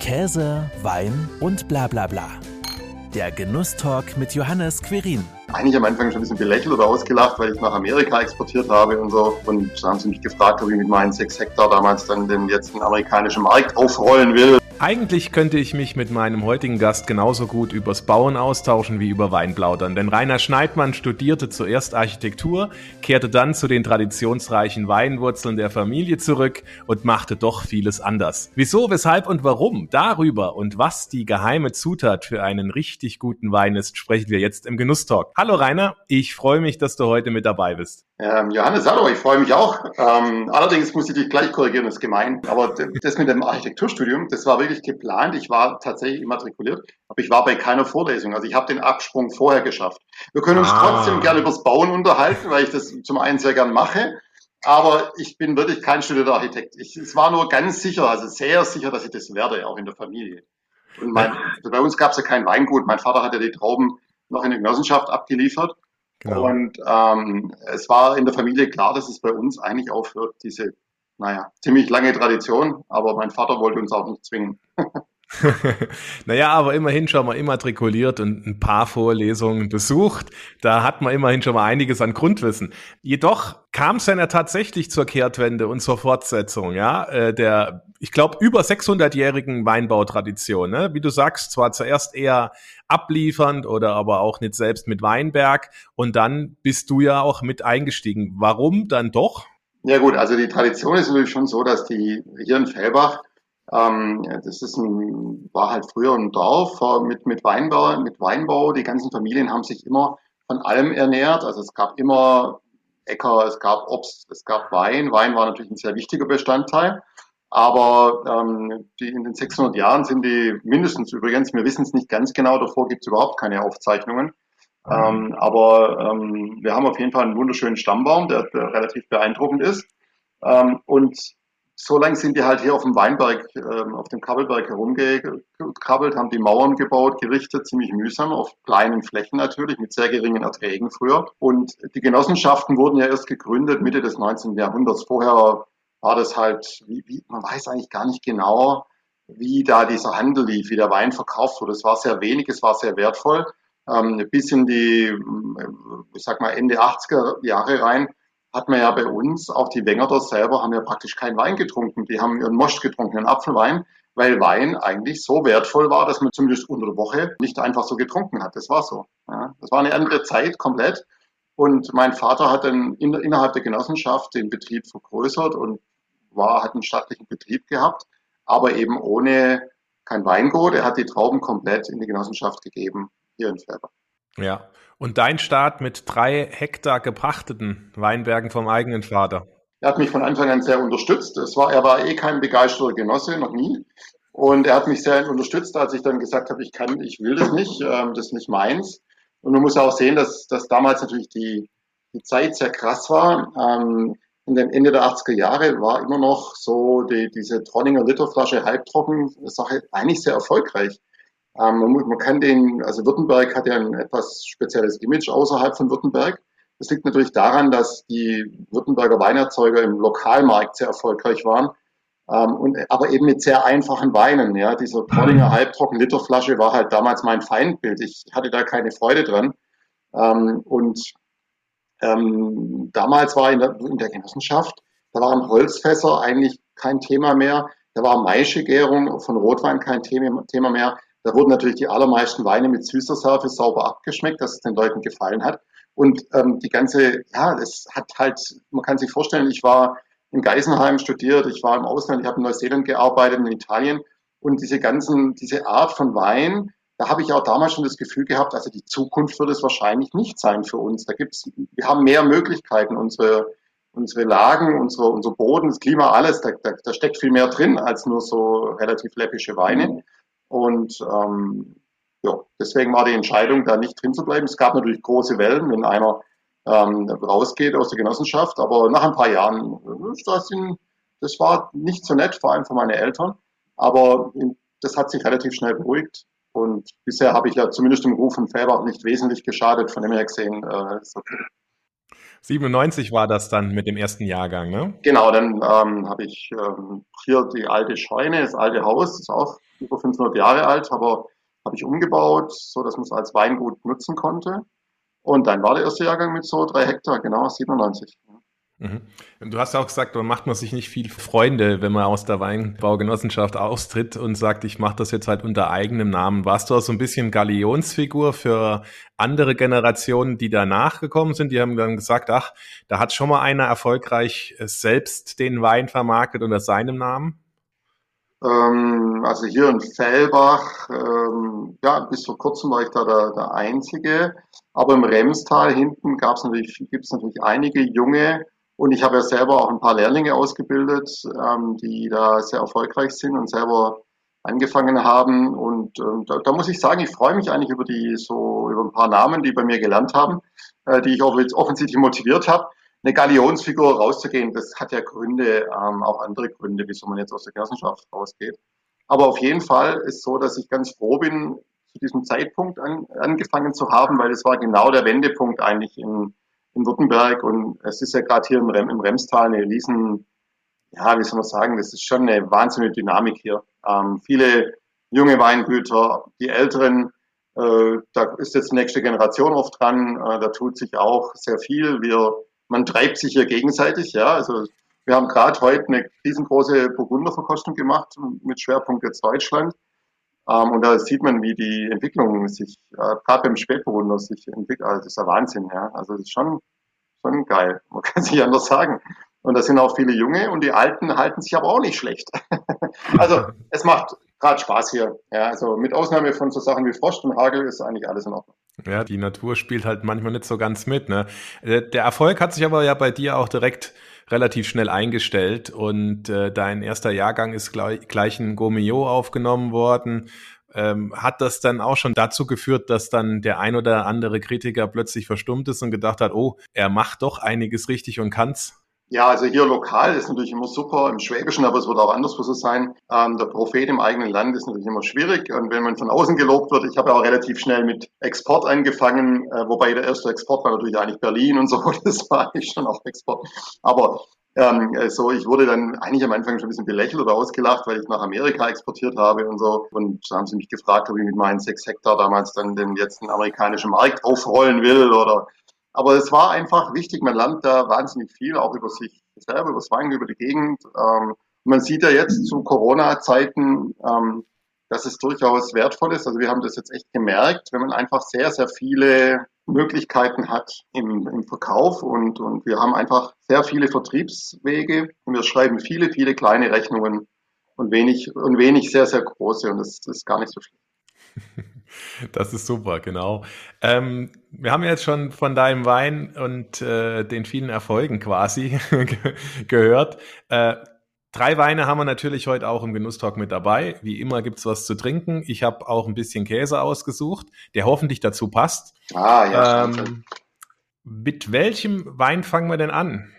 Käse, Wein und bla bla bla. Der Genusstalk mit Johannes Querin. Eigentlich am Anfang schon ein bisschen belächelt oder ausgelacht, weil ich nach Amerika exportiert habe und so. Und da haben sie mich gefragt, ob ich mit meinen sechs Hektar damals dann den jetzt den amerikanischen Markt aufrollen will. Eigentlich könnte ich mich mit meinem heutigen Gast genauso gut übers Bauen austauschen wie über Wein plaudern, denn Rainer Schneidmann studierte zuerst Architektur, kehrte dann zu den traditionsreichen Weinwurzeln der Familie zurück und machte doch vieles anders. Wieso, weshalb und warum? Darüber und was die geheime Zutat für einen richtig guten Wein ist, sprechen wir jetzt im Genusstalk. Hallo Rainer, ich freue mich, dass du heute mit dabei bist. Ähm, Johannes, hallo, ich freue mich auch. Ähm, allerdings muss ich dich gleich korrigieren, das ist gemein. Aber das mit dem Architekturstudium, das war wirklich geplant. Ich war tatsächlich immatrikuliert, aber ich war bei keiner Vorlesung. Also ich habe den Absprung vorher geschafft. Wir können uns ah. trotzdem gerne übers Bauen unterhalten, weil ich das zum einen sehr gern mache. Aber ich bin wirklich kein studierter Architekt. Ich, es war nur ganz sicher, also sehr sicher, dass ich das werde, auch in der Familie. Und mein, bei uns gab es ja kein Weingut. Mein Vater hat ja die Trauben noch in der Genossenschaft abgeliefert. Genau. Und ähm, es war in der Familie klar, dass es bei uns eigentlich aufhört, diese, naja, ziemlich lange Tradition, aber mein Vater wollte uns auch nicht zwingen. naja, aber immerhin schon mal immatrikuliert und ein paar Vorlesungen besucht. Da hat man immerhin schon mal einiges an Grundwissen. Jedoch kam es dann ja tatsächlich zur Kehrtwende und zur Fortsetzung, ja, äh, der, ich glaube, über 600-jährigen Weinbautradition. Ne? Wie du sagst, zwar zuerst eher abliefernd oder aber auch nicht selbst mit Weinberg und dann bist du ja auch mit eingestiegen. Warum dann doch? Ja gut, also die Tradition ist natürlich schon so, dass die hier in Fellbach ähm, das ist ein, war halt früher ein Dorf äh, mit, mit, Weinbau, mit Weinbau. Die ganzen Familien haben sich immer von allem ernährt. Also es gab immer Äcker, es gab Obst, es gab Wein. Wein war natürlich ein sehr wichtiger Bestandteil. Aber ähm, die, in den 600 Jahren sind die mindestens übrigens, wir wissen es nicht ganz genau, davor gibt es überhaupt keine Aufzeichnungen. Ähm, aber ähm, wir haben auf jeden Fall einen wunderschönen Stammbaum, der, der relativ beeindruckend ist. Ähm, und so lange sind die halt hier auf dem Weinberg, ähm, auf dem Kabbelberg herumgekrabbelt, haben die Mauern gebaut, gerichtet, ziemlich mühsam, auf kleinen Flächen natürlich, mit sehr geringen Erträgen früher. Und die Genossenschaften wurden ja erst gegründet Mitte des 19. Jahrhunderts. Vorher war das halt, wie, wie, man weiß eigentlich gar nicht genau, wie da dieser Handel lief, wie der Wein verkauft wurde. Es war sehr wenig, es war sehr wertvoll. Ähm, bis in die, ich sag mal, Ende 80er Jahre rein hat man ja bei uns, auch die Wengerder selber haben ja praktisch keinen Wein getrunken. Die haben ihren Most getrunken, ihren Apfelwein, weil Wein eigentlich so wertvoll war, dass man zumindest unter der Woche nicht einfach so getrunken hat. Das war so. Ja. Das war eine andere Zeit komplett. Und mein Vater hat dann in, innerhalb der Genossenschaft den Betrieb vergrößert und war, hat einen staatlichen Betrieb gehabt, aber eben ohne kein Weingut. Er hat die Trauben komplett in die Genossenschaft gegeben, hier in Felber. Ja, und dein Start mit drei Hektar gepachteten Weinbergen vom eigenen Vater. Er hat mich von Anfang an sehr unterstützt. Es war, er war eh kein begeisterter Genosse, noch nie. Und er hat mich sehr unterstützt, als ich dann gesagt habe, ich kann, ich will das nicht, ähm, das ist nicht meins. Und man muss auch sehen, dass, dass damals natürlich die, die Zeit sehr krass war. Ähm, in den Ende der 80er Jahre war immer noch so die, diese Tronninger Literflasche halbtrocken Sache eigentlich sehr erfolgreich. Ähm, man, man, kann den, also Württemberg hat ja ein etwas spezielles Image außerhalb von Württemberg. Das liegt natürlich daran, dass die Württemberger Weinerzeuger im Lokalmarkt sehr erfolgreich waren, ähm, und, aber eben mit sehr einfachen Weinen. Ja, dieser Trollinger mhm. halbtrocken Literflasche war halt damals mein Feindbild. Ich hatte da keine Freude dran. Ähm, und ähm, damals war in der, in der Genossenschaft, da waren Holzfässer eigentlich kein Thema mehr. Da war Maischegärung von Rotwein kein Thema mehr. Da wurden natürlich die allermeisten Weine mit süßer Särfe sauber abgeschmeckt, dass es den Leuten gefallen hat. Und ähm, die ganze, ja, es hat halt, man kann sich vorstellen, ich war in Geisenheim studiert, ich war im Ausland, ich habe in Neuseeland gearbeitet, in Italien. Und diese ganzen, diese Art von Wein, da habe ich auch damals schon das Gefühl gehabt, also die Zukunft wird es wahrscheinlich nicht sein für uns. Da gibt's, wir haben mehr Möglichkeiten, unsere, unsere Lagen, unsere, unser Boden, das Klima, alles, da, da, da steckt viel mehr drin als nur so relativ läppische Weine. Und ähm, ja, deswegen war die Entscheidung, da nicht drin zu bleiben. Es gab natürlich große Wellen, wenn einer ähm, rausgeht aus der Genossenschaft, aber nach ein paar Jahren, das, sind, das war nicht so nett, vor allem für meine Eltern. Aber das hat sich relativ schnell beruhigt. Und bisher habe ich ja zumindest im Ruf von Färbach nicht wesentlich geschadet, von dem her gesehen äh, ist okay. 97 war das dann mit dem ersten Jahrgang, ne? Genau, dann ähm, habe ich ähm, hier die alte Scheune, das alte Haus, das ist auch über 500 Jahre alt, aber habe ich umgebaut, so dass man es als Weingut nutzen konnte. Und dann war der erste Jahrgang mit so drei Hektar, genau, 97. Mhm. Du hast auch gesagt, man macht man sich nicht viel Freunde, wenn man aus der Weinbaugenossenschaft austritt und sagt, ich mache das jetzt halt unter eigenem Namen. Warst du auch so ein bisschen Galionsfigur für andere Generationen, die danach gekommen sind? Die haben dann gesagt, ach, da hat schon mal einer erfolgreich selbst den Wein vermarktet unter seinem Namen? Ähm, also hier in Fellbach, ähm, ja, bis vor kurzem war ich da der, der Einzige. Aber im Remstal hinten gab es natürlich, gibt es natürlich einige junge und ich habe ja selber auch ein paar Lehrlinge ausgebildet, ähm, die da sehr erfolgreich sind und selber angefangen haben. Und ähm, da, da, muss ich sagen, ich freue mich eigentlich über die so über ein paar Namen, die bei mir gelernt haben, äh, die ich auch jetzt offensichtlich motiviert habe. Eine Galionsfigur rauszugehen, das hat ja Gründe, ähm, auch andere Gründe, wieso man jetzt aus der Genossenschaft rausgeht. Aber auf jeden Fall ist so, dass ich ganz froh bin, zu diesem Zeitpunkt an, angefangen zu haben, weil es war genau der Wendepunkt eigentlich in, in Württemberg und es ist ja gerade hier im, Rem, im Remstal eine riesen, ja, wie soll man sagen, das ist schon eine wahnsinnige Dynamik hier. Ähm, viele junge Weingüter, die Älteren, äh, da ist jetzt die nächste Generation oft dran, äh, da tut sich auch sehr viel. Wir, man treibt sich hier gegenseitig, ja, also wir haben gerade heute eine riesengroße Burgunderverkostung gemacht mit Schwerpunkt jetzt Deutschland. Ähm, und da sieht man, wie die Entwicklung sich, äh, gerade beim Spätburgunder sich entwickelt. Also das ist ja Wahnsinn, ja. Also das ist schon, schon geil. Man kann sich anders sagen. Und da sind auch viele Junge und die Alten halten sich aber auch nicht schlecht. also es macht gerade Spaß hier. Ja, also mit Ausnahme von so Sachen wie Frost und Hagel ist eigentlich alles in Ordnung. Ja, die Natur spielt halt manchmal nicht so ganz mit. Ne? Äh, der Erfolg hat sich aber ja bei dir auch direkt relativ schnell eingestellt und äh, dein erster Jahrgang ist gleich, gleich in Gomio aufgenommen worden. Ähm, hat das dann auch schon dazu geführt, dass dann der ein oder andere Kritiker plötzlich verstummt ist und gedacht hat, oh, er macht doch einiges richtig und kann's? Ja, also hier lokal ist natürlich immer super im Schwäbischen, aber es wird auch anderswo so sein. Ähm, der Prophet im eigenen Land ist natürlich immer schwierig. Und wenn man von außen gelobt wird, ich habe ja auch relativ schnell mit Export angefangen, äh, wobei der erste Export war natürlich eigentlich Berlin und so. Das war eigentlich schon auch Export. Aber ähm, so, ich wurde dann eigentlich am Anfang schon ein bisschen belächelt oder ausgelacht, weil ich nach Amerika exportiert habe und so. Und da haben sie mich gefragt, ob ich mit meinen sechs Hektar damals dann den jetzt den amerikanischen Markt aufrollen will oder aber es war einfach wichtig, man lernt da wahnsinnig viel, auch über sich selber, über das Wein, über die Gegend. Ähm, man sieht ja jetzt zu Corona-Zeiten, ähm, dass es durchaus wertvoll ist. Also wir haben das jetzt echt gemerkt, wenn man einfach sehr, sehr viele Möglichkeiten hat im, im Verkauf und, und wir haben einfach sehr viele Vertriebswege und wir schreiben viele, viele kleine Rechnungen und wenig, und wenig sehr, sehr große und das, das ist gar nicht so schlecht. Das ist super, genau. Ähm, wir haben jetzt schon von deinem Wein und äh, den vielen Erfolgen quasi gehört. Äh, drei Weine haben wir natürlich heute auch im Genusstalk mit dabei. Wie immer gibt's was zu trinken. Ich habe auch ein bisschen Käse ausgesucht, der hoffentlich dazu passt. Ah, ja. Ähm, mit welchem Wein fangen wir denn an?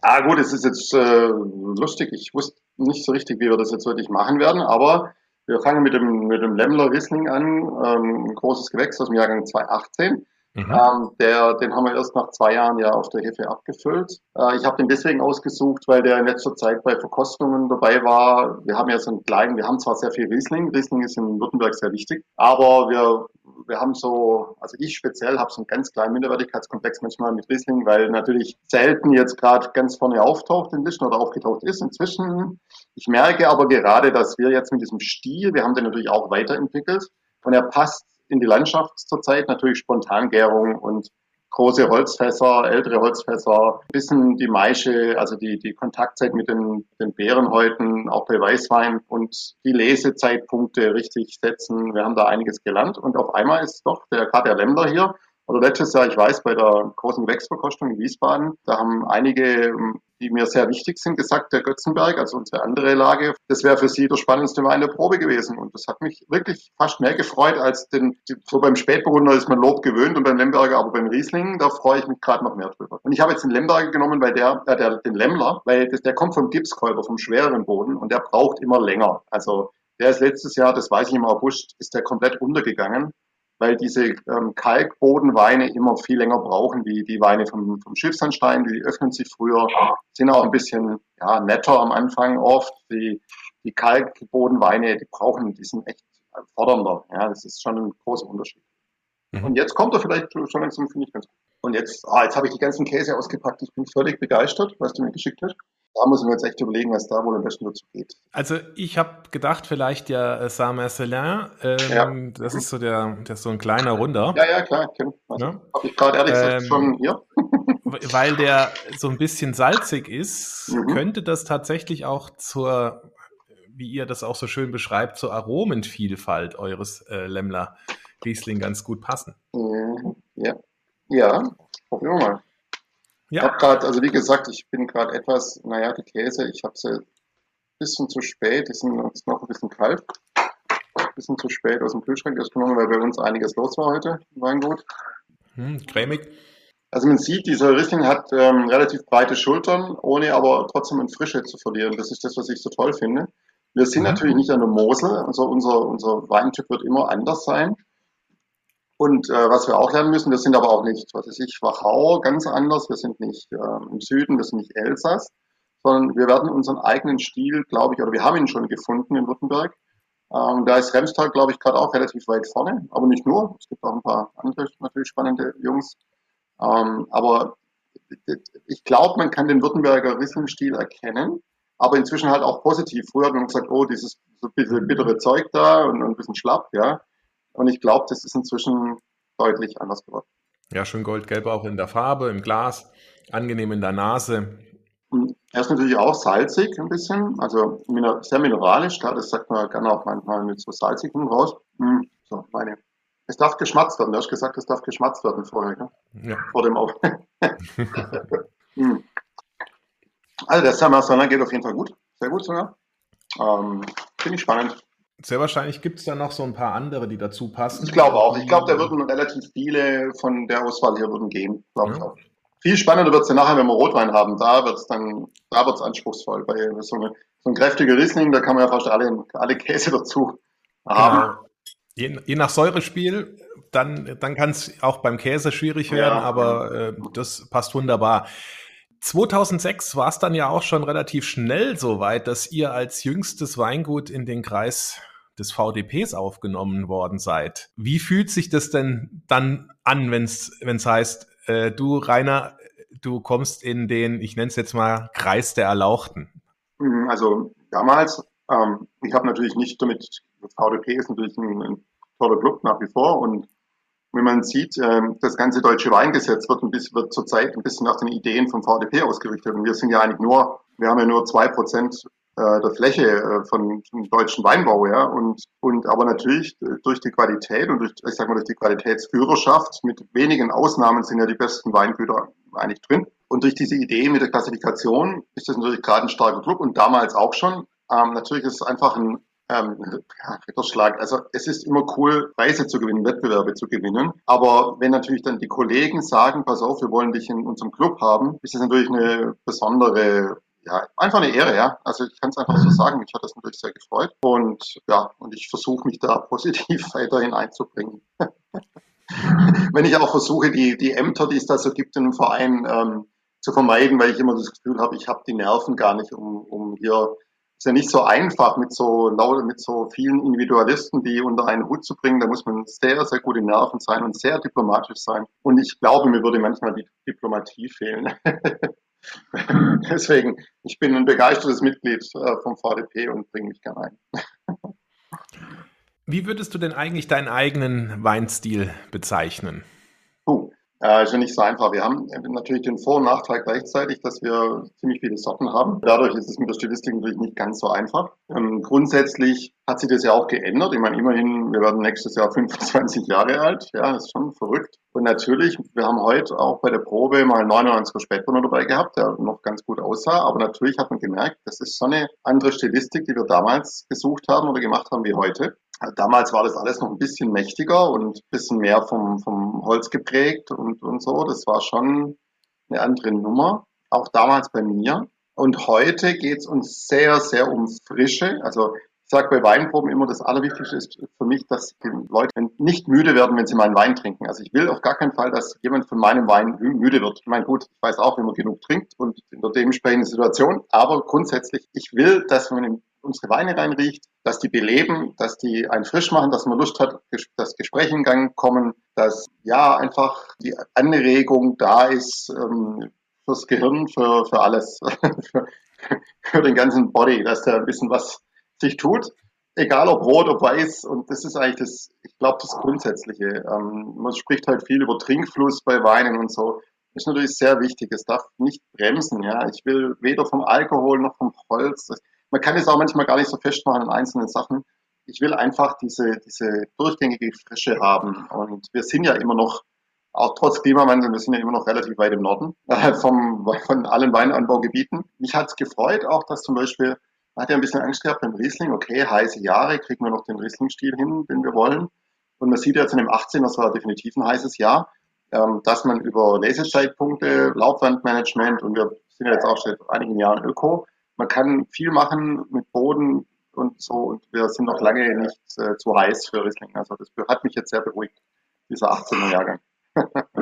Ah, gut, es ist jetzt äh, lustig. Ich wusste nicht so richtig, wie wir das jetzt wirklich machen werden, aber wir fangen mit dem, mit dem Lemmler Riesling an, ähm, ein großes Gewächs aus dem Jahrgang 2018. Mhm. Ähm, der, den haben wir erst nach zwei Jahren ja auf der Hefe abgefüllt. Äh, ich habe den deswegen ausgesucht, weil der in letzter Zeit bei Verkostungen dabei war. Wir haben ja so einen kleinen, wir haben zwar sehr viel Riesling, Riesling ist in Württemberg sehr wichtig, aber wir wir haben so, also ich speziell habe so einen ganz kleinen Minderwertigkeitskomplex manchmal mit Riesling, weil natürlich selten jetzt gerade ganz vorne auftaucht in Listen oder aufgetaucht ist inzwischen. Ich merke aber gerade, dass wir jetzt mit diesem Stil, wir haben den natürlich auch weiterentwickelt und er passt in die Landschaft zurzeit, natürlich Spontangärung und große Holzfässer, ältere Holzfässer, bisschen die Maische, also die, die Kontaktzeit mit den, den Beerenhäuten, auch bei Weißwein und die Lesezeitpunkte richtig setzen. Wir haben da einiges gelernt. Und auf einmal ist doch der, gerade der Lämmer hier, oder letztes Jahr, ich weiß, bei der großen Gewächsverkostung in Wiesbaden, da haben einige die mir sehr wichtig sind, gesagt, der Götzenberg, also unsere andere Lage, das wäre für sie der spannendste Wein der Probe gewesen. Und das hat mich wirklich fast mehr gefreut als den, so beim Spätburgunder ist man Lob gewöhnt und beim Lemberger, aber beim Riesling, da freue ich mich gerade noch mehr drüber. Und ich habe jetzt den Lemberger genommen, weil der, äh, der den Lemmler, weil das, der kommt vom Gipskäuber, vom schwereren Boden und der braucht immer länger. Also der ist letztes Jahr, das weiß ich im August, ist der komplett untergegangen. Weil diese ähm, Kalkbodenweine immer viel länger brauchen wie die Weine vom, vom Schiffsandstein. Die öffnen sich früher, sind auch ein bisschen ja, netter am Anfang oft. Die, die Kalkbodenweine, die brauchen, die sind echt fordernder. Ja, das ist schon ein großer Unterschied. Mhm. Und jetzt kommt er vielleicht schon langsam, finde ich ganz gut. Und jetzt, ah, jetzt habe ich die ganzen Käse ausgepackt. Ich bin völlig begeistert, was du mir geschickt hast. Da muss ich mir jetzt echt überlegen, was da wohl am besten dazu geht. Also ich habe gedacht, vielleicht ja äh, Saint-Marcelin. Ähm, ja. Das ist so der, der ist so ein kleiner Runder. Ja, ja, klar, kenn. Also, ja. Habe ich gerade ehrlich gesagt ähm, schon hier. weil der so ein bisschen salzig ist, mhm. könnte das tatsächlich auch zur, wie ihr das auch so schön beschreibt, zur Aromenvielfalt eures äh, Lemmler Riesling ganz gut passen. Mhm. Ja, ja, probieren wir mal. Ja. Ich habe gerade, also wie gesagt, ich bin gerade etwas, naja, die Käse, ich habe sie ein bisschen zu spät, die sind jetzt noch ein bisschen kalt. Ein bisschen zu spät aus dem Kühlschrank erst genommen, weil bei uns einiges los war heute im Weingut. Hm, cremig. Also man sieht, dieser Riesling hat ähm, relativ breite Schultern, ohne aber trotzdem in Frische zu verlieren. Das ist das, was ich so toll finde. Wir sind mhm. natürlich nicht an der Mosel, also unser, unser Weintyp wird immer anders sein. Und äh, was wir auch lernen müssen, wir sind aber auch nicht, was weiß ich, Wachau, ganz anders. Wir sind nicht äh, im Süden, wir sind nicht Elsass, sondern wir werden unseren eigenen Stil, glaube ich, oder wir haben ihn schon gefunden in Württemberg. Ähm, da ist Remstal, glaube ich, gerade auch relativ weit vorne, aber nicht nur. Es gibt auch ein paar andere natürlich spannende Jungs. Ähm, aber ich glaube, man kann den Württemberger Riesling-Stil erkennen, aber inzwischen halt auch positiv. Früher hat man gesagt, oh, dieses so bisschen bittere Zeug da und ein bisschen schlapp, ja. Und ich glaube, das ist inzwischen deutlich anders geworden. Ja, schön goldgelb auch in der Farbe, im Glas, angenehm in der Nase. Er ist natürlich auch salzig ein bisschen, also sehr mineralisch, das sagt man gerne auch manchmal mit so salzigem raus. Hm, so, meine. Es darf geschmatzt werden, du hast gesagt, es darf geschmatzt werden vorher, gell? Ja. vor dem Auf. hm. Also der Summer geht auf jeden Fall gut, sehr gut sogar. Ähm, Finde ich spannend. Sehr wahrscheinlich gibt es da noch so ein paar andere, die dazu passen. Ich glaube auch. Ich glaube, da würden relativ viele von der Auswahl hier würden gehen. Glaube ja. Viel spannender wird es ja nachher, wenn wir Rotwein haben. Da wird es dann, da wird es anspruchsvoll. Bei so, eine, so ein kräftiger Riesling, da kann man ja fast alle, alle Käse dazu haben. Genau. Je, je, nach Säurespiel, dann, dann kann es auch beim Käse schwierig werden, ja. aber äh, das passt wunderbar. 2006 war es dann ja auch schon relativ schnell so weit, dass ihr als jüngstes Weingut in den Kreis des VDPs aufgenommen worden seid. Wie fühlt sich das denn dann an, wenn es heißt, äh, du Rainer, du kommst in den, ich nenne es jetzt mal, Kreis der Erlauchten? Mhm, also damals, ähm, ich habe natürlich nicht damit, VDP ist natürlich ein, ein toller Club nach wie vor und wenn man sieht, ähm, das ganze deutsche Weingesetz wird, ein bisschen, wird zurzeit ein bisschen nach den Ideen vom VDP ausgerichtet. Und wir sind ja eigentlich nur, wir haben ja nur zwei Prozent äh, der Fläche äh, von deutschen Weinbau, ja. Und, und aber natürlich durch die Qualität und durch, ich sag mal, durch die Qualitätsführerschaft mit wenigen Ausnahmen sind ja die besten Weingüter eigentlich drin. Und durch diese Idee mit der Klassifikation ist das natürlich gerade ein starker Club und damals auch schon. Ähm, natürlich ist es einfach ein ähm, ja, Ritterschlag. Also es ist immer cool, Preise zu gewinnen, Wettbewerbe zu gewinnen. Aber wenn natürlich dann die Kollegen sagen, pass auf, wir wollen dich in unserem Club haben, ist das natürlich eine besondere ja, einfach eine Ehre, ja. Also ich kann es einfach so sagen, mich hat das natürlich sehr gefreut. Und ja, und ich versuche mich da positiv weiterhin einzubringen. Wenn ich auch versuche, die, die Ämter, die es da so gibt in einem Verein, ähm, zu vermeiden, weil ich immer das Gefühl habe, ich habe die Nerven gar nicht, um, um hier ist ja nicht so einfach mit so mit so vielen Individualisten, die unter einen Hut zu bringen. Da muss man sehr, sehr gute Nerven sein und sehr diplomatisch sein. Und ich glaube, mir würde manchmal die Diplomatie fehlen. Deswegen, ich bin ein begeistertes Mitglied äh, vom VDP und bringe mich gerne ein. Wie würdest du denn eigentlich deinen eigenen Weinstil bezeichnen? Puh, äh, ist ja nicht so einfach. Wir haben natürlich den Vor- und Nachteil gleichzeitig, dass wir ziemlich viele Sorten haben. Dadurch ist es mit der Stilistik natürlich nicht ganz so einfach. Ähm, grundsätzlich hat sich das ja auch geändert. Ich meine, immerhin, wir werden nächstes Jahr 25 Jahre alt. Ja, das ist schon verrückt. Und natürlich, wir haben heute auch bei der Probe mal 99er Spätburgunder dabei gehabt, der noch ganz gut aussah. Aber natürlich hat man gemerkt, das ist so eine andere Stilistik, die wir damals gesucht haben oder gemacht haben wie heute. Damals war das alles noch ein bisschen mächtiger und ein bisschen mehr vom, vom Holz geprägt und, und so. Das war schon eine andere Nummer. Auch damals bei mir. Und heute geht es uns sehr, sehr um Frische. Also ich sage bei Weinproben immer, das Allerwichtigste ist für mich, dass die Leute nicht müde werden, wenn sie meinen Wein trinken. Also ich will auf gar keinen Fall, dass jemand von meinem Wein müde wird. Ich meine, gut, ich weiß auch, wenn man genug trinkt und in der dementsprechenden Situation, aber grundsätzlich, ich will, dass man unsere Weine reinriecht, dass die beleben, dass die einen frisch machen, dass man Lust hat, dass Gespräche in Gang kommen, dass ja einfach die Anregung da ist ähm, fürs Gehirn, für, für alles, für, den ganzen Body, dass da ein bisschen was sich tut. Egal ob rot, ob weiß. Und das ist eigentlich das, ich glaube, das Grundsätzliche. Ähm, man spricht halt viel über Trinkfluss bei Weinen und so. Das ist natürlich sehr wichtig. Es darf nicht bremsen. Ja, ich will weder vom Alkohol noch vom Holz. Man kann es auch manchmal gar nicht so festmachen in einzelnen Sachen. Ich will einfach diese, diese durchgängige Frische haben. Und wir sind ja immer noch, auch trotz Klimawandel, wir sind ja immer noch relativ weit im Norden äh, vom, von allen Weinanbaugebieten. Mich hat es gefreut auch, dass zum Beispiel man hat ja ein bisschen Angst gehabt beim Riesling. Okay, heiße Jahre, kriegen wir noch den Riesling-Stil hin, den wir wollen. Und man sieht jetzt in dem 18, das war definitiv ein heißes Jahr, ähm, dass man über Lesezeitpunkte, Laubwandmanagement und wir sind jetzt auch seit einigen Jahren Öko, man kann viel machen mit Boden und so und wir sind noch lange nicht äh, zu heiß für Riesling. Also das hat mich jetzt sehr beruhigt, dieser 18er Jahrgang.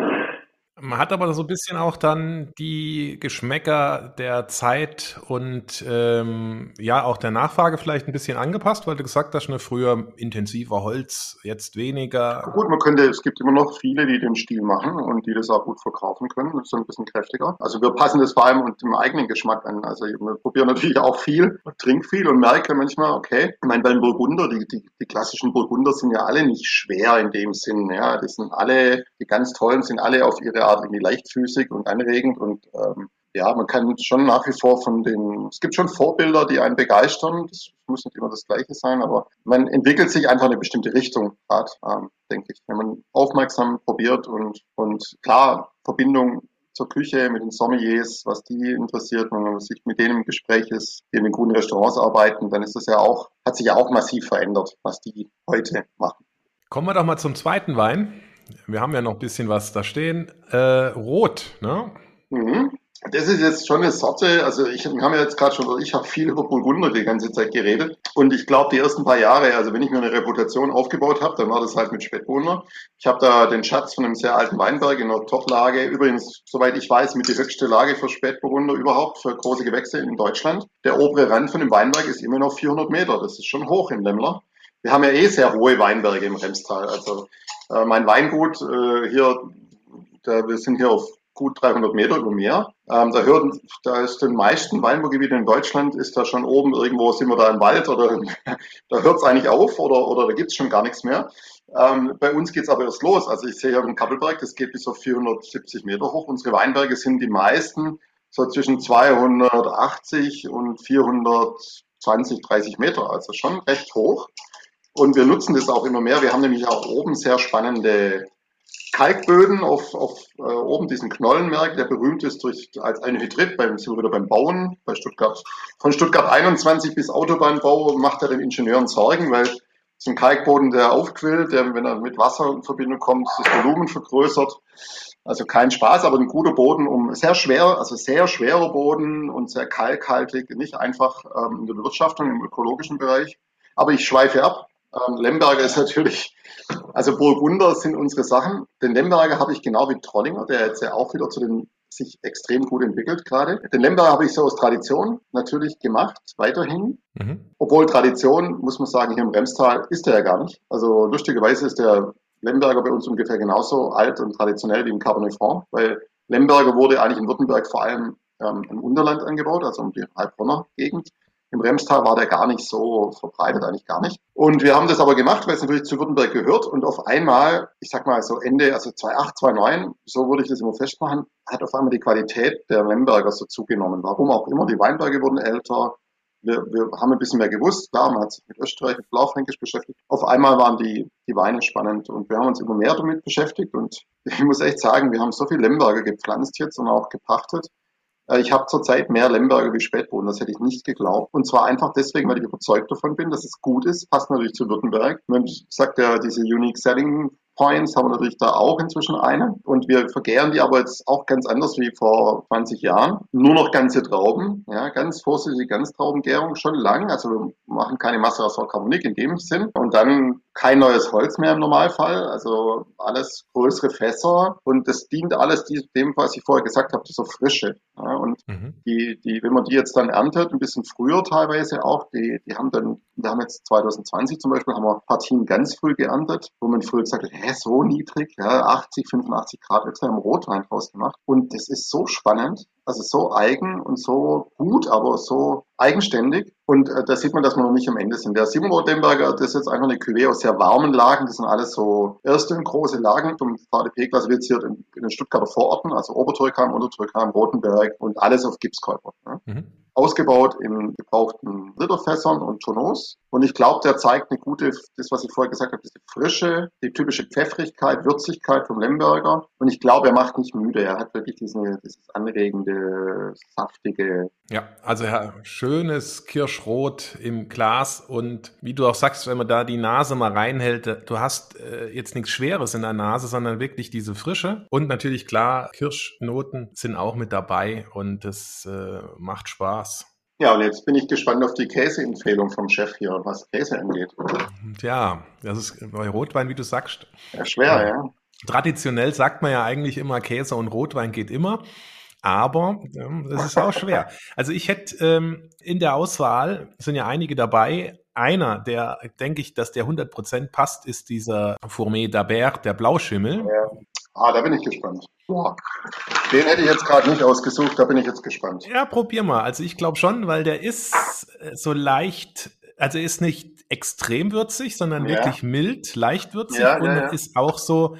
Man hat aber so ein bisschen auch dann die Geschmäcker der Zeit und ähm, ja auch der Nachfrage vielleicht ein bisschen angepasst, weil du gesagt hast, ne, früher intensiver Holz, jetzt weniger. Gut, man könnte, es gibt immer noch viele, die den Stil machen und die das auch gut verkaufen können. Das ist ein bisschen kräftiger. Also wir passen das vor allem dem eigenen Geschmack an. Also wir probieren natürlich auch viel, trinken viel und merke manchmal, okay, ich meine, beim Burgunder, die, die, die klassischen Burgunder sind ja alle nicht schwer in dem Sinn. Ja, die sind alle, die ganz tollen sind alle auf ihre Art irgendwie leichtfüßig und anregend und ähm, ja, man kann schon nach wie vor von den, es gibt schon Vorbilder, die einen begeistern. Das muss nicht immer das Gleiche sein, aber man entwickelt sich einfach in eine bestimmte Richtung, gerade, ähm, denke ich. Wenn man aufmerksam probiert und, und klar, Verbindung zur Küche mit den Sommeliers, was die interessiert, wenn man sich mit denen im Gespräch ist, die in den guten Restaurants arbeiten, dann ist das ja auch, hat sich ja auch massiv verändert, was die heute machen. Kommen wir doch mal zum zweiten Wein. Wir haben ja noch ein bisschen was da stehen. Äh, Rot, ne? Mhm. Das ist jetzt schon eine Sorte, also ich, wir haben ja jetzt gerade schon, ich habe viel über Burgunder die ganze Zeit geredet und ich glaube die ersten paar Jahre, also wenn ich mir eine Reputation aufgebaut habe, dann war das halt mit Spätburgunder. Ich habe da den Schatz von einem sehr alten Weinberg in einer Top-Lage, übrigens, soweit ich weiß, mit die höchste Lage für Spätburgunder überhaupt, für große Gewächse in Deutschland. Der obere Rand von dem Weinberg ist immer noch 400 Meter, das ist schon hoch in Lemmler. Wir haben ja eh sehr hohe Weinberge im Remstal, also äh, mein Weingut äh, hier, da, wir sind hier auf gut 300 Meter über Meer. Ähm, da, hört, da ist den meisten Weinbaugebieten in Deutschland, ist da schon oben irgendwo, sind wir da im Wald oder da hört es eigentlich auf oder, oder da gibt es schon gar nichts mehr. Ähm, bei uns geht es aber erst los. Also ich sehe hier im Kappelberg, das geht bis auf 470 Meter hoch. Unsere Weinberge sind die meisten so zwischen 280 und 420, 30 Meter, also schon recht hoch. Und wir nutzen das auch immer mehr. Wir haben nämlich auch oben sehr spannende Kalkböden auf, auf äh, oben diesen Knollenmerk, der berühmt ist durch, als ein Hydrit beim, sind wir wieder beim Bauen, bei Stuttgart. Von Stuttgart 21 bis Autobahnbau macht er den Ingenieuren Sorgen, weil es ein Kalkboden, der aufquillt, der, wenn er mit Wasser in Verbindung kommt, das Volumen vergrößert. Also kein Spaß, aber ein guter Boden, um sehr schwer, also sehr schwerer Boden und sehr kalkhaltig, nicht einfach ähm, in der Bewirtschaftung, im ökologischen Bereich. Aber ich schweife ab. Ähm, Lemberger ist natürlich, also Burgunder sind unsere Sachen. Den Lemberger habe ich genau wie Trollinger, der jetzt ja auch wieder zu den sich extrem gut entwickelt gerade. Den Lemberger habe ich so aus Tradition natürlich gemacht, weiterhin. Mhm. Obwohl Tradition, muss man sagen, hier im Remstal ist er ja gar nicht. Also lustigerweise ist der Lemberger bei uns ungefähr genauso alt und traditionell wie im Cabernet Franc, weil Lemberger wurde eigentlich in Württemberg vor allem ähm, im Unterland angebaut, also um die Heilbronner Gegend. Im Remstal war der gar nicht so verbreitet, eigentlich gar nicht. Und wir haben das aber gemacht, weil es natürlich zu Württemberg gehört. Und auf einmal, ich sag mal so Ende, also 2008, 2009, so würde ich das immer festmachen, hat auf einmal die Qualität der Lemberger so zugenommen. Warum auch immer, die Weinberge wurden älter. Wir, wir haben ein bisschen mehr gewusst, klar, man hat sich mit Österreich, mit Blaufränkisch beschäftigt. Auf einmal waren die, die Weine spannend und wir haben uns immer mehr damit beschäftigt. Und ich muss echt sagen, wir haben so viel Lemberger gepflanzt jetzt und auch gepachtet ich habe zurzeit mehr Lemberger wie Spätboden, das hätte ich nicht geglaubt. Und zwar einfach deswegen, weil ich überzeugt davon bin, dass es gut ist, passt natürlich zu Württemberg. Man sagt ja diese Unique Selling Points haben wir natürlich da auch inzwischen eine. Und wir vergären die aber jetzt auch ganz anders wie vor 20 Jahren. Nur noch ganze Trauben, ja, ganz vorsichtige Ganztraubengärung, schon lang. Also wir machen keine Masse aus Carbonik in dem Sinn. Und dann kein neues Holz mehr im Normalfall, also alles größere Fässer und das dient alles dem, was ich vorher gesagt habe, dieser Frische. Ja, und mhm. die, die, wenn man die jetzt dann erntet, ein bisschen früher teilweise auch, die, die haben dann, wir haben jetzt 2020 zum Beispiel, haben wir Partien ganz früh geerntet, wo man früher gesagt hat, hä, so niedrig, ja, 80, 85 Grad, haben wir Rotwein draus gemacht. Und das ist so spannend, also so eigen und so gut, aber so eigenständig. Und äh, da sieht man, dass wir noch nicht am Ende sind. Der Simon Rotemberger, das ist jetzt einfach eine Cuvée aus sehr warmen Lagen. Das sind alles so erste und große Lagen vom VDP klassifiziert in, in den Stuttgarter Vororten, also Oberturkheim, Unterturkheim, Rotenberg und alles auf Gipskäufer. Ne? Mhm ausgebaut in gebrauchten Literfässern und Tonneaus. Und ich glaube, der zeigt eine gute, das, was ich vorher gesagt habe, diese Frische, die typische Pfeffrigkeit, Würzigkeit vom Lemberger. Und ich glaube, er macht nicht müde. Er hat wirklich diese, dieses anregende, saftige. Ja, also ja, schönes Kirschrot im Glas. Und wie du auch sagst, wenn man da die Nase mal reinhält, du hast äh, jetzt nichts Schweres in der Nase, sondern wirklich diese Frische. Und natürlich klar, Kirschnoten sind auch mit dabei und das äh, macht Spaß. Ja, und jetzt bin ich gespannt auf die Käseempfehlung vom Chef hier, was Käse angeht. Tja, das ist bei Rotwein, wie du sagst. Ja, schwer, ja. Traditionell sagt man ja eigentlich immer, Käse und Rotwein geht immer. Aber ähm, das ist auch schwer. Also ich hätte ähm, in der Auswahl, sind ja einige dabei, einer, der denke ich, dass der 100% passt, ist dieser Fourmet d'Abert, der Blauschimmel. Ja. Ah, da bin ich gespannt. Boah. Den hätte ich jetzt gerade nicht ausgesucht, da bin ich jetzt gespannt. Ja, probier mal. Also ich glaube schon, weil der ist äh, so leicht, also er ist nicht extrem würzig, sondern ja. wirklich mild, leicht würzig ja, und ja, ist auch so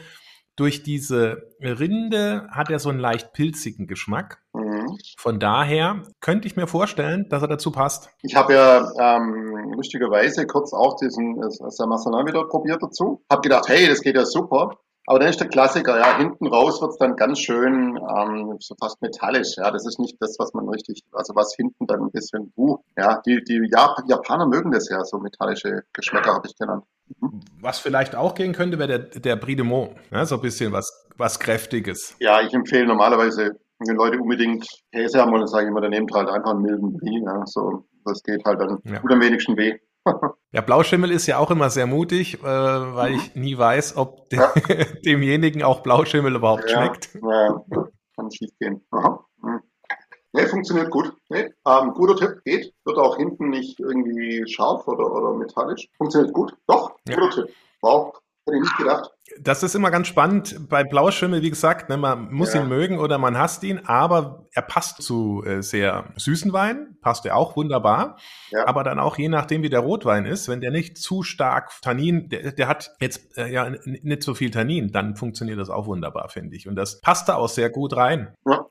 durch diese Rinde hat er so einen leicht pilzigen Geschmack. Mhm. Von daher könnte ich mir vorstellen, dass er dazu passt. Ich habe ja ähm, lustigerweise kurz auch diesen äh, Samasana wieder probiert dazu. Habe gedacht, hey, das geht ja super. Aber dann ist der Klassiker, ja, hinten raus wird's dann ganz schön ähm, so fast metallisch. Ja, das ist nicht das, was man richtig, also was hinten dann ein bisschen, uh, ja, die, die Jap Japaner mögen das ja, so metallische Geschmäcker habe ich genannt. Mhm. Was vielleicht auch gehen könnte, wäre der, der Brie de Mont, ja, so ein bisschen was, was Kräftiges. Ja, ich empfehle normalerweise, wenn Leute unbedingt Käse haben wollen, sage ich immer, dann nehmt halt einfach einen milden Brie, ja, so, das geht halt dann ja. gut am wenigsten weh. Ja, Blauschimmel ist ja auch immer sehr mutig, äh, weil mhm. ich nie weiß, ob de ja. demjenigen auch Blauschimmel überhaupt ja, schmeckt. Ja, kann schief gehen. Mhm. Nee, funktioniert gut. Nee, ähm, guter Tipp, geht. Wird auch hinten nicht irgendwie scharf oder, oder metallisch. Funktioniert gut. Doch, ja. guter Tipp. Wow, hätte ich nicht gedacht. Das ist immer ganz spannend. Bei Blauschimmel, wie gesagt, ne, man muss ja. ihn mögen oder man hasst ihn, aber er passt zu äh, sehr süßen Wein, passt er auch wunderbar. Ja. Aber dann auch je nachdem, wie der Rotwein ist, wenn der nicht zu stark Tannin, der, der hat jetzt äh, ja nicht so viel Tannin, dann funktioniert das auch wunderbar, finde ich. Und das passt da auch sehr gut rein. Ja.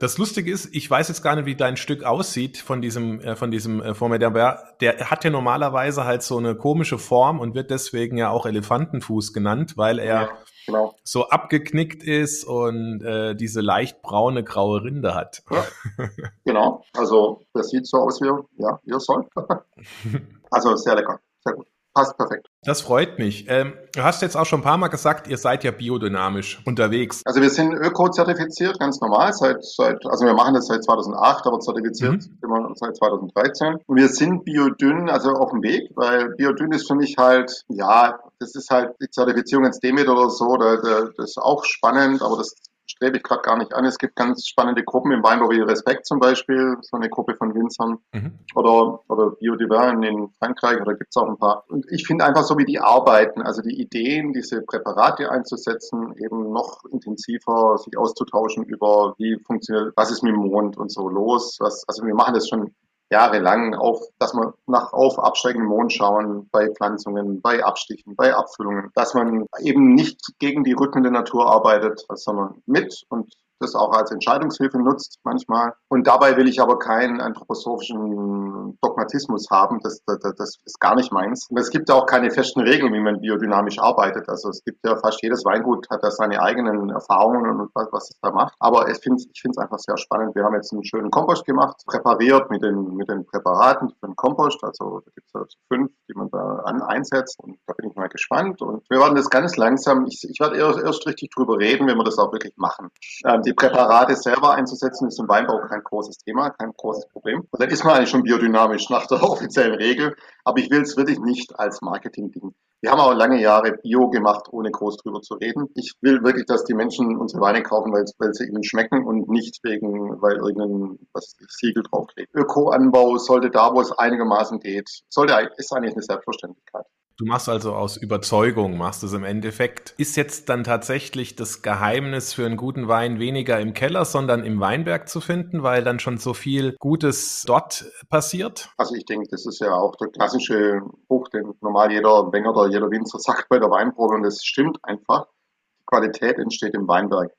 Das Lustige ist, ich weiß jetzt gar nicht, wie dein Stück aussieht von diesem, äh, von diesem äh, Format. Der, der hat ja normalerweise halt so eine komische Form und wird deswegen ja auch Elefantenfuß genannt, weil er ja, genau. so abgeknickt ist und äh, diese leicht braune graue Rinde hat. Ja, genau, also das sieht so aus wie, ja, wie es soll. also sehr lecker, sehr gut passt perfekt. Das freut mich. Ähm, du hast jetzt auch schon ein paar Mal gesagt, ihr seid ja biodynamisch unterwegs. Also wir sind öko-zertifiziert, ganz normal, seit, seit, also wir machen das seit 2008, aber zertifiziert mhm. immer seit 2013. Und wir sind biodünn, also auf dem Weg, weil biodünn ist für mich halt, ja, das ist halt die Zertifizierung ins Demeter oder so, das ist auch spannend, aber das strebe ich gerade gar nicht an. Es gibt ganz spannende Gruppen im Weinbau wie Respekt zum Beispiel, so eine Gruppe von Winzern mhm. oder, oder Biodivin in Frankreich oder gibt es auch ein paar. Und ich finde einfach so, wie die arbeiten, also die Ideen, diese Präparate einzusetzen, eben noch intensiver sich auszutauschen über wie funktioniert, was ist mit dem Mond und so los. Was, also wir machen das schon jahrelang auf, dass man nach auf absteigenden Mond schauen bei Pflanzungen, bei Abstichen, bei Abfüllungen, dass man eben nicht gegen die Rhythmen der Natur arbeitet, sondern mit und das auch als Entscheidungshilfe nutzt manchmal. Und dabei will ich aber keinen anthroposophischen Dogmatismus haben. Das, das, das ist gar nicht meins. Und es gibt auch keine festen Regeln, wie man biodynamisch arbeitet. Also es gibt ja fast jedes Weingut hat da seine eigenen Erfahrungen und was, was es da macht. Aber ich finde es einfach sehr spannend. Wir haben jetzt einen schönen Kompost gemacht, präpariert mit den, mit den Präparaten für den Kompost. Also da gibt es also fünf, die man da an, einsetzt. Und da bin ich mal gespannt und wir werden das ganz langsam, ich, ich werde erst, erst richtig drüber reden, wenn wir das auch wirklich machen. Ähm, die Präparate selber einzusetzen ist im Weinbau kein großes Thema, kein großes Problem. Und dann ist man eigentlich schon biodynamisch nach der offiziellen Regel, aber ich will es wirklich nicht als Marketing-Ding. Wir haben auch lange Jahre Bio gemacht, ohne groß drüber zu reden. Ich will wirklich, dass die Menschen unsere Weine kaufen, weil, weil sie ihnen schmecken und nicht wegen, weil irgendein was, Siegel draufklebt. Öko-Anbau sollte da, wo es einigermaßen geht, sollte, ist eigentlich eine Selbstverständlichkeit. Du machst also aus Überzeugung, machst es im Endeffekt. Ist jetzt dann tatsächlich das Geheimnis für einen guten Wein weniger im Keller, sondern im Weinberg zu finden, weil dann schon so viel Gutes dort passiert? Also ich denke, das ist ja auch der klassische Spruch, den normal jeder Wenger oder jeder Winzer sagt bei der Weinprobe und das stimmt einfach. Die Qualität entsteht im Weinberg.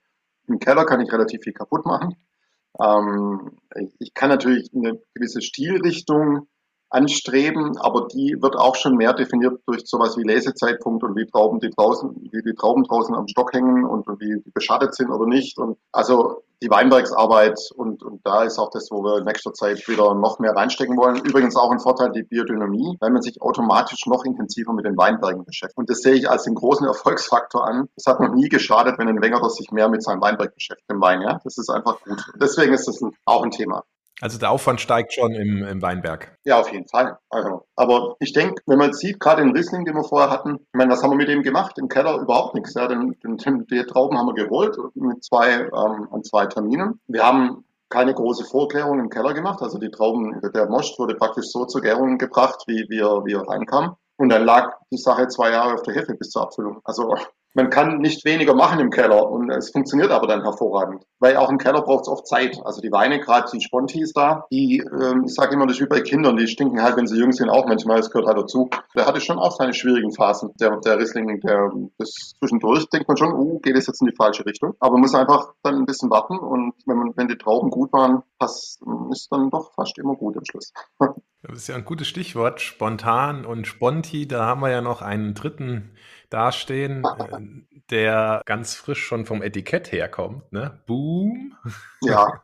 Im Keller kann ich relativ viel kaputt machen. Ähm, ich kann natürlich eine gewisse Stilrichtung anstreben, aber die wird auch schon mehr definiert durch sowas wie Lesezeitpunkt und wie Trauben die draußen, wie die Trauben draußen am Stock hängen und wie die beschattet sind oder nicht. Und also die Weinbergsarbeit und, und da ist auch das, wo wir in nächster Zeit wieder noch mehr reinstecken wollen. Übrigens auch ein Vorteil die Biodynamie, weil man sich automatisch noch intensiver mit den Weinbergen beschäftigt. Und das sehe ich als den großen Erfolgsfaktor an. Es hat noch nie geschadet, wenn ein Wengerer sich mehr mit seinem Weinberg beschäftigt, im Wein. Ja, das ist einfach gut. Deswegen ist das ein, auch ein Thema. Also der Aufwand steigt schon im, im Weinberg. Ja, auf jeden Fall. Also, aber ich denke, wenn man sieht, gerade den Riesling, den wir vorher hatten, ich meine, was haben wir mit dem gemacht? Im Keller überhaupt nichts. Ja, den, den, die Trauben haben wir geholt mit zwei, ähm, an zwei Terminen. Wir haben keine große Vorklärung im Keller gemacht. Also die Trauben, der Most wurde praktisch so zur Gärung gebracht, wie, er, wie er reinkam. Und dann lag die Sache zwei Jahre auf der Hefe bis zur Abfüllung. Also man kann nicht weniger machen im Keller und es funktioniert aber dann hervorragend. Weil auch im Keller braucht es oft Zeit. Also die Weine, gerade die Spontis da, die, ähm, ich sage immer, das ist wie bei Kindern, die stinken halt, wenn sie jung sind, auch manchmal, das gehört halt dazu. Der hatte schon auch seine schwierigen Phasen. Der, der Riesling, der das zwischendurch denkt man schon, uh, geht es jetzt in die falsche Richtung. Aber man muss einfach dann ein bisschen warten und wenn man, wenn die Trauben gut waren, passt, ist dann doch fast immer gut am Schluss. Das ist ja ein gutes Stichwort, spontan und Sponti. Da haben wir ja noch einen dritten dastehen, der ganz frisch schon vom Etikett herkommt. Ne? Boom. Ja,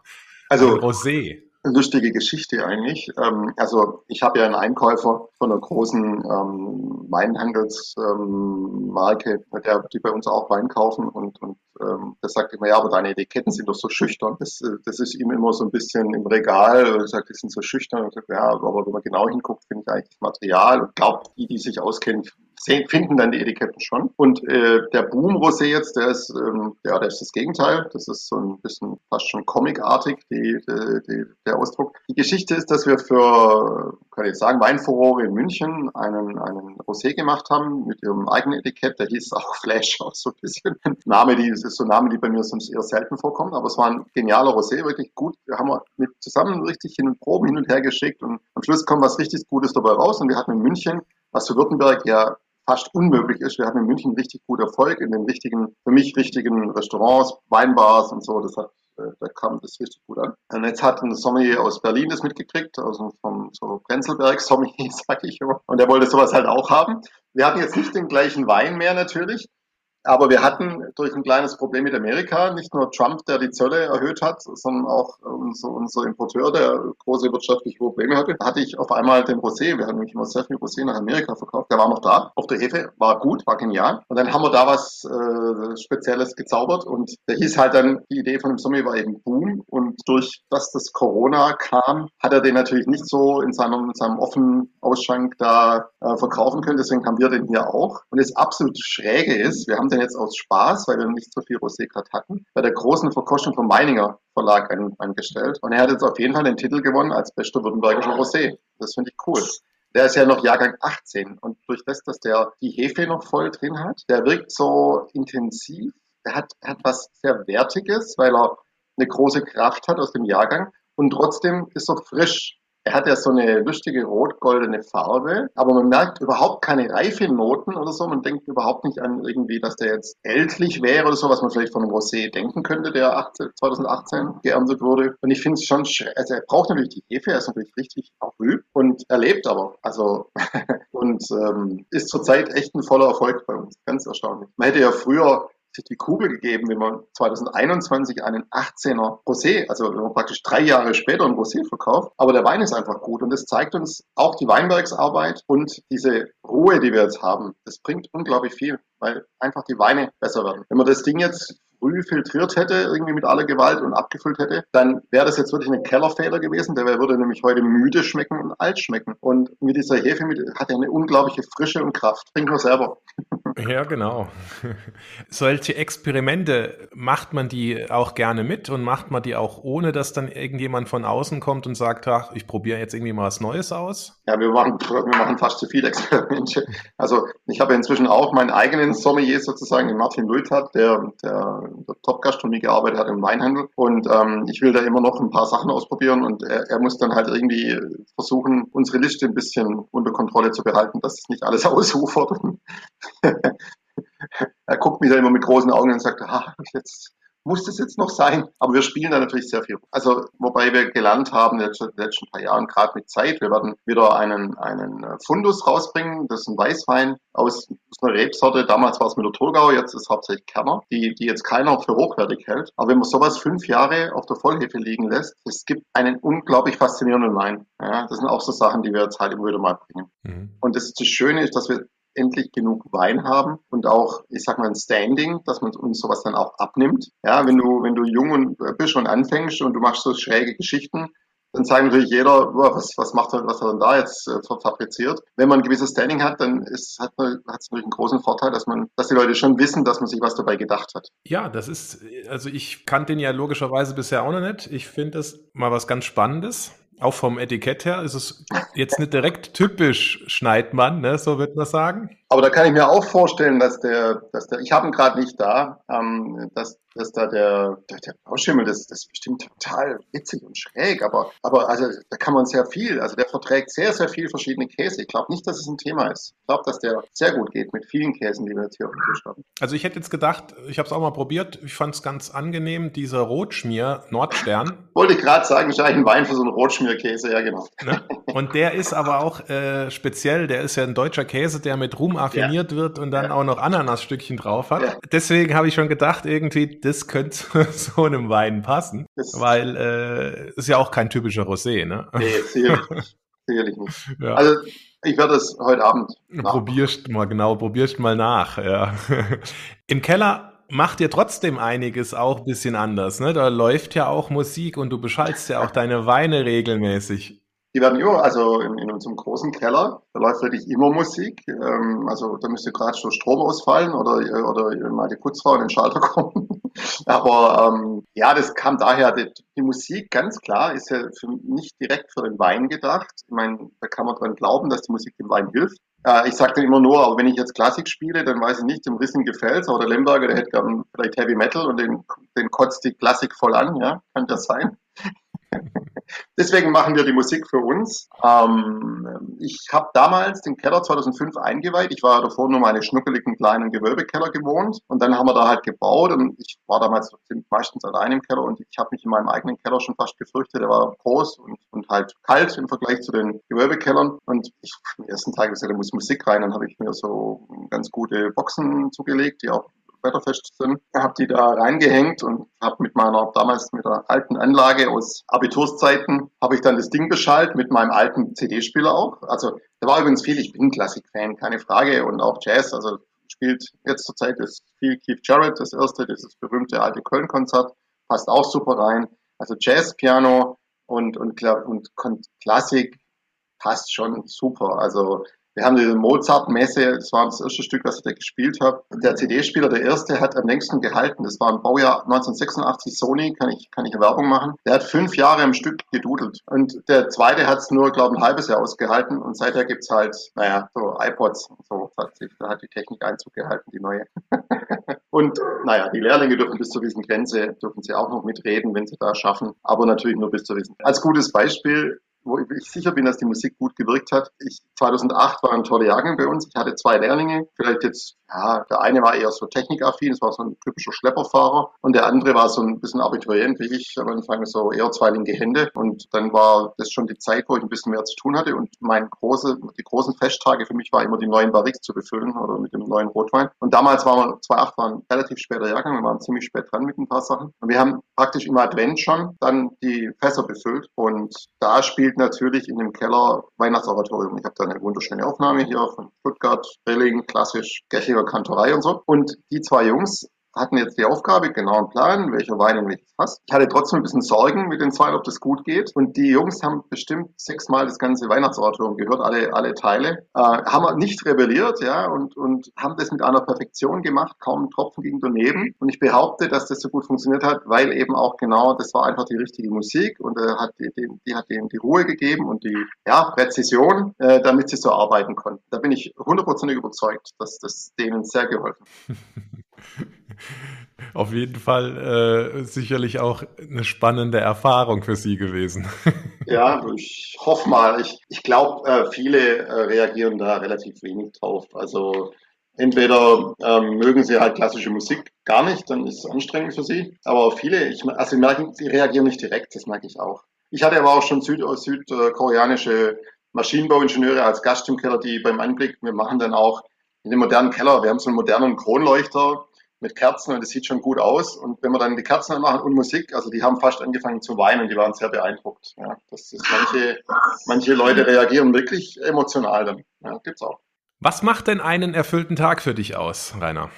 also Rosé. Lustige Geschichte eigentlich. Ähm, also ich habe ja einen Einkäufer von einer großen ähm, Weinhandelsmarke, ähm, der, die bei uns auch Wein kaufen und, und der sagt immer, ja, aber deine Etiketten sind doch so schüchtern. Das, äh, das ist ihm immer so ein bisschen im Regal. Er sagt, die sind so schüchtern. Und sagt, ja, aber wenn man genau hinguckt, finde ich eigentlich das Material und glaubt, die, die sich auskennen, sehen, finden dann die Etiketten schon. Und äh, der Boom Rosé jetzt, der ist, ähm, ja, der ist das Gegenteil. Das ist so ein bisschen fast schon comicartig, die, die, die, der Ausdruck. Die Geschichte ist, dass wir für, kann ich jetzt sagen, Weinfurore in München einen, einen Rosé gemacht haben mit ihrem eigenen Etikett. Der hieß auch Flash, auch so ein bisschen. Name, die, das ist so ein Name, die bei mir sonst eher selten vorkommen. Aber es war ein genialer Rosé, wirklich gut. Wir haben mit zusammen richtig hin und Proben hin und her geschickt und am Schluss kommt was richtig Gutes dabei raus. Und wir hatten in München, was für Württemberg ja fast unmöglich ist. Wir hatten in München richtig gut Erfolg in den richtigen, für mich richtigen Restaurants, Weinbars und so. Das hat, äh, da kam das richtig gut an. Und jetzt hat ein Sommelier aus Berlin das mitgekriegt, also vom so Prenzlberg Sommelier, sag ich immer. Und der wollte sowas halt auch haben. Wir hatten jetzt nicht den gleichen Wein mehr natürlich, aber wir hatten durch ein kleines Problem mit Amerika nicht nur Trump, der die Zölle erhöht hat, sondern auch unser, unser Importeur, der große wirtschaftliche Probleme hatte. Hatte ich auf einmal den Rosé, wir hatten nämlich immer sehr viel Rosé nach Amerika verkauft, der war noch da. Auf der Hefe war gut, war genial. Und dann haben wir da was äh, Spezielles gezaubert und der hieß halt dann, die Idee von dem Sommer war eben Boom. Und durch dass das Corona kam, hat er den natürlich nicht so in seinem, in seinem offenen Ausschank da äh, verkaufen können. Deswegen haben wir den hier auch. Und das absolut Schräge ist, wir haben den denn jetzt aus Spaß, weil wir nicht so viel Rosé gerade hatten, bei der großen Verkostung vom Meininger Verlag an, angestellt. Und er hat jetzt auf jeden Fall den Titel gewonnen als bester württembergischer Rosé. Das finde ich cool. Der ist ja noch Jahrgang 18 und durch das, dass der die Hefe noch voll drin hat, der wirkt so intensiv. Er hat, hat was sehr Wertiges, weil er eine große Kraft hat aus dem Jahrgang und trotzdem ist er frisch. Er hat ja so eine lustige rot-goldene Farbe, aber man merkt überhaupt keine Reifenoten oder so. Man denkt überhaupt nicht an irgendwie, dass der jetzt ältlich wäre oder so, was man vielleicht von Rosé denken könnte, der 18, 2018 geerntet wurde. Und ich finde es schon, also er braucht natürlich die Hefe, er ist natürlich richtig früh und er lebt aber. Also und ähm, ist zurzeit echt ein voller Erfolg bei uns. Ganz erstaunlich. Man hätte ja früher sich die Kugel gegeben, wenn man 2021 einen 18er Rosé, also wenn man praktisch drei Jahre später ein Rosé verkauft, aber der Wein ist einfach gut und das zeigt uns auch die Weinbergsarbeit und diese Ruhe, die wir jetzt haben, das bringt unglaublich viel, weil einfach die Weine besser werden. Wenn man das Ding jetzt früh filtriert hätte, irgendwie mit aller Gewalt und abgefüllt hätte, dann wäre das jetzt wirklich eine Kellerfeder gewesen. Der würde nämlich heute müde schmecken und alt schmecken. Und mit dieser Hefe hat er eine unglaubliche Frische und Kraft. Trink nur selber. Ja, genau. Solche Experimente macht man die auch gerne mit und macht man die auch ohne, dass dann irgendjemand von außen kommt und sagt, ach, ich probiere jetzt irgendwie mal was Neues aus? Ja, wir machen, wir machen fast zu viele Experimente. Also ich habe inzwischen auch meinen eigenen Sommelier sozusagen, den Martin Lultat, der, der, der Top-Gastronomie gearbeitet hat im Weinhandel. Und ähm, ich will da immer noch ein paar Sachen ausprobieren und er, er muss dann halt irgendwie versuchen, unsere Liste ein bisschen unter Kontrolle zu behalten, dass es nicht alles ausufert. er guckt mich da immer mit großen Augen und sagt, ah, jetzt muss das jetzt noch sein? Aber wir spielen da natürlich sehr viel. Also, wobei wir gelernt haben, in den letzten paar Jahren, gerade mit Zeit, wir werden wieder einen, einen Fundus rausbringen. Das ist ein Weißwein aus, aus einer Rebsorte. Damals war es mit der Thurgau, jetzt ist es hauptsächlich Kerner, die, die jetzt keiner für hochwertig hält. Aber wenn man sowas fünf Jahre auf der Vollhefe liegen lässt, es gibt einen unglaublich faszinierenden Wein. Ja, das sind auch so Sachen, die wir jetzt halt immer wieder mal bringen. Mhm. Und das, das Schöne ist, dass wir endlich genug Wein haben und auch, ich sag mal, ein Standing, dass man uns sowas dann auch abnimmt. Ja, wenn du, wenn du jung und äh, bist und anfängst und du machst so schräge Geschichten, dann sagt natürlich jeder, was, was macht er, was er denn da jetzt äh, fabriziert. Wenn man ein gewisses Standing hat, dann ist, hat es natürlich einen großen Vorteil, dass man, dass die Leute schon wissen, dass man sich was dabei gedacht hat. Ja, das ist, also ich kannte den ja logischerweise bisher auch noch nicht. Ich finde das mal was ganz Spannendes. Auch vom Etikett her ist es jetzt nicht direkt typisch Schneidmann, ne, so wird man sagen. Aber da kann ich mir auch vorstellen, dass der, dass der, ich habe ihn gerade nicht da, ähm, dass, dass da der, der, der Blauschimmel, das, das ist bestimmt total witzig und schräg, aber, aber also da kann man sehr viel, also der verträgt sehr, sehr viel verschiedene Käse. Ich glaube nicht, dass es ein Thema ist. Ich glaube, dass der sehr gut geht mit vielen Käsen, die wir jetzt hier auf dem Tisch haben. Also ich hätte jetzt gedacht, ich habe es auch mal probiert, ich fand es ganz angenehm, dieser Rotschmier Nordstern. Wollte gerade sagen, ist eigentlich ein Wein für so einen Rotschmierkäse, ja genau. Ne? Und der ist aber auch äh, speziell, der ist ja ein deutscher Käse, der mit Rum affiniert ja. wird und dann ja. auch noch Ananasstückchen drauf hat. Ja. Deswegen habe ich schon gedacht, irgendwie, das könnte so einem Wein passen, das weil äh, ist ja auch kein typischer Rosé, ne? Nee, sicherlich nicht. Sicherlich nicht. Also ich werde es heute Abend Probierst mal, genau, probierst mal nach, ja. Im Keller macht ihr trotzdem einiges auch ein bisschen anders, ne? Da läuft ja auch Musik und du beschallst ja auch deine Weine regelmäßig. Die werden immer, also in, in, unserem großen Keller, da läuft wirklich immer Musik. Ähm, also da müsste gerade schon Strom ausfallen oder, oder mal die Putzfrau in den Schalter kommen. Aber ähm, ja, das kam daher, die, die, Musik ganz klar ist ja für, nicht direkt für den Wein gedacht. Ich meine, da kann man dran glauben, dass die Musik dem Wein hilft. Äh, ich sage dann immer nur, aber wenn ich jetzt Klassik spiele, dann weiß ich nicht, dem Rissen gefällt aber der Lemberger, der hätte vielleicht Heavy Metal und den, den kotzt die Klassik voll an, ja, kann das sein. Deswegen machen wir die Musik für uns. Ähm, ich habe damals den Keller 2005 eingeweiht. Ich war davor nur meine schnuckeligen kleinen Gewölbekeller gewohnt und dann haben wir da halt gebaut und ich war damals meistens allein im Keller und ich habe mich in meinem eigenen Keller schon fast gefürchtet. Der war groß und, und halt kalt im Vergleich zu den Gewölbekellern und ich am ersten Tag gesagt, da muss Musik rein. Dann habe ich mir so ganz gute Boxen zugelegt, die auch wetterfest sind. Habe die da reingehängt und habe mit meiner damals mit der alten Anlage aus Abiturszeiten habe ich dann das Ding beschallt mit meinem alten CD-Spieler auch. Also da war übrigens viel. Ich bin Klassik-Fan, keine Frage und auch Jazz. Also spielt jetzt zur Zeit ist viel Keith Jarrett, das erste, dieses berühmte alte Köln-Konzert, passt auch super rein. Also Jazz, Piano und, und, und Klassik passt schon super. Also wir haben die Mozart-Messe, das war das erste Stück, was ich da gespielt habe. Der CD-Spieler, der erste, hat am längsten gehalten. Das war ein Baujahr 1986 Sony, kann ich, kann ich Werbung machen. Der hat fünf Jahre im Stück gedudelt. Und der zweite hat es nur, glaube ich, ein halbes Jahr ausgehalten. Und seither gibt's halt, naja, so iPods. So hat sich, da hat die Technik Einzug gehalten, die neue. und naja, die Lehrlinge dürfen bis zur gewissen Grenze, dürfen sie auch noch mitreden, wenn sie da schaffen. Aber natürlich nur bis zur gewissen Als gutes Beispiel, wo ich sicher bin, dass die Musik gut gewirkt hat. Ich, 2008 war ein toller Jahrgang bei uns. Ich hatte zwei Lehrlinge, vielleicht jetzt ja, der eine war eher so technikaffin, das war so ein typischer Schlepperfahrer. Und der andere war so ein bisschen Abiturient wie ich, am Anfang so eher zwei linke Hände. Und dann war das schon die Zeit, wo ich ein bisschen mehr zu tun hatte. Und mein große, die großen Festtage für mich war immer die neuen Barriques zu befüllen oder mit dem neuen Rotwein. Und damals waren wir, 2008 war ein relativ später Jahrgang, wir waren ziemlich spät dran mit ein paar Sachen. Und wir haben praktisch im Advent schon dann die Fässer befüllt. Und da spielt natürlich in dem Keller Weihnachtsoratorium. Ich habe da eine wunderschöne Aufnahme hier von Stuttgart, Rilling, klassisch, Gächiger Kantorei und so. Und die zwei Jungs hatten jetzt die Aufgabe, genau einen Plan, welcher Wein in welches Fass. Ich hatte trotzdem ein bisschen Sorgen mit den zwei, ob das gut geht. Und die Jungs haben bestimmt sechsmal das ganze Weihnachtsoratorium gehört, alle, alle Teile. Äh, haben nicht rebelliert, ja, und, und haben das mit einer Perfektion gemacht, kaum ein Tropfen ging daneben. Und ich behaupte, dass das so gut funktioniert hat, weil eben auch genau, das war einfach die richtige Musik und äh, hat die, die, die hat denen die Ruhe gegeben und die ja, Präzision, äh, damit sie so arbeiten konnten. Da bin ich hundertprozentig überzeugt, dass das denen sehr geholfen hat. Auf jeden Fall äh, sicherlich auch eine spannende Erfahrung für Sie gewesen. ja, ich hoffe mal. Ich, ich glaube, äh, viele äh, reagieren da relativ wenig drauf. Also entweder ähm, mögen sie halt klassische Musik gar nicht, dann ist es anstrengend für sie. Aber viele, ich, also sie merken, sie reagieren nicht direkt, das merke ich auch. Ich hatte aber auch schon Süd südkoreanische Maschinenbauingenieure als Gast im Keller, die beim Anblick, wir machen dann auch in dem modernen Keller, wir haben so einen modernen Kronleuchter, mit Kerzen und es sieht schon gut aus. Und wenn wir dann die Kerzen anmachen und Musik, also die haben fast angefangen zu weinen, die waren sehr beeindruckt. Ja, das ist manche, manche Leute reagieren wirklich emotional dann. Ja, gibt's auch. Was macht denn einen erfüllten Tag für dich aus, Rainer?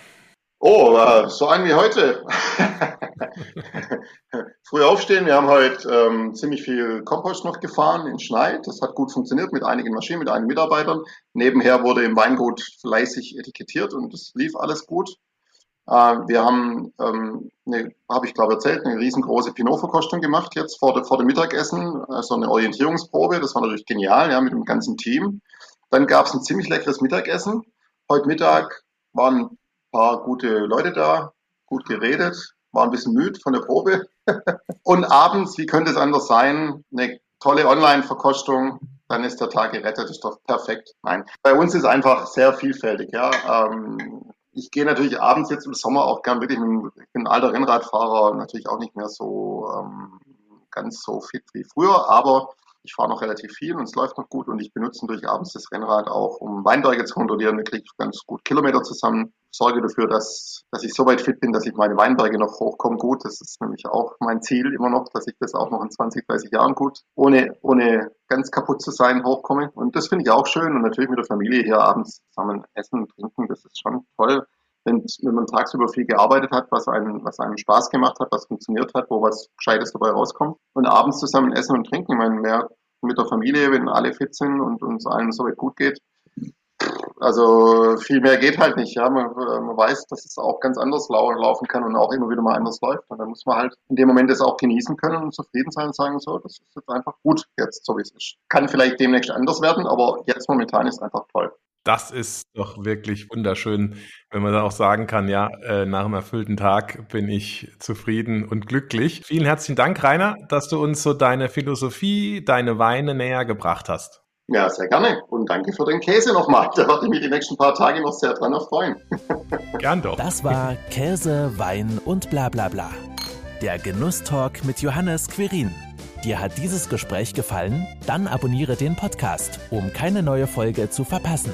Oh, äh, so ein wie heute. Früh aufstehen. Wir haben heute ähm, ziemlich viel Kompost noch gefahren in Schneid. Das hat gut funktioniert mit einigen Maschinen, mit einigen Mitarbeitern. Nebenher wurde im Weingut fleißig etikettiert und es lief alles gut. Äh, wir haben, ähm, habe ich glaube erzählt, eine riesengroße Pinot-Verkostung gemacht jetzt vor, vor dem Mittagessen, also eine Orientierungsprobe. Das war natürlich genial, ja, mit dem ganzen Team. Dann gab es ein ziemlich leckeres Mittagessen. Heute Mittag waren ein paar gute Leute da, gut geredet, war ein bisschen müde von der Probe. Und abends, wie könnte es anders sein, eine tolle Online-Verkostung, dann ist der Tag gerettet, ist doch perfekt. Nein, bei uns ist einfach sehr vielfältig. Ja. Ähm, ich gehe natürlich abends jetzt im Sommer auch gern wirklich, ich bin ein alter Rennradfahrer, natürlich auch nicht mehr so ähm, ganz so fit wie früher, aber ich fahre noch relativ viel und es läuft noch gut und ich benutze natürlich abends das Rennrad auch, um Weinberge zu kontrollieren. Da kriege ich ganz gut Kilometer zusammen. Sorge dafür, dass, dass ich so weit fit bin, dass ich meine Weinberge noch hochkomme gut. Das ist nämlich auch mein Ziel immer noch, dass ich das auch noch in 20, 30 Jahren gut, ohne, ohne ganz kaputt zu sein, hochkomme. Und das finde ich auch schön und natürlich mit der Familie hier abends zusammen essen und trinken. Das ist schon toll wenn, wenn man tagsüber viel gearbeitet hat, was einem, was einem Spaß gemacht hat, was funktioniert hat, wo was Gescheites dabei rauskommt. Und abends zusammen essen und trinken. Ich meine, mehr mit der Familie, wenn alle fit sind und uns allen so gut geht. Also viel mehr geht halt nicht. Ja, man, man weiß, dass es auch ganz anders laufen kann und auch immer wieder mal anders läuft. Und dann muss man halt in dem Moment das auch genießen können und zufrieden sein und sagen, so, das ist jetzt einfach gut jetzt, so wie es ist. Kann vielleicht demnächst anders werden, aber jetzt momentan ist es einfach toll. Das ist doch wirklich wunderschön, wenn man dann auch sagen kann, ja, äh, nach einem erfüllten Tag bin ich zufrieden und glücklich. Vielen herzlichen Dank, Rainer, dass du uns so deine Philosophie, deine Weine näher gebracht hast. Ja, sehr gerne. Und danke für den Käse nochmal. Da werde ich mich die nächsten paar Tage noch sehr dran erfreuen. Gern doch. Das war Käse, Wein und bla bla bla. Der Genusstalk mit Johannes Quirin. Dir hat dieses Gespräch gefallen? Dann abonniere den Podcast, um keine neue Folge zu verpassen.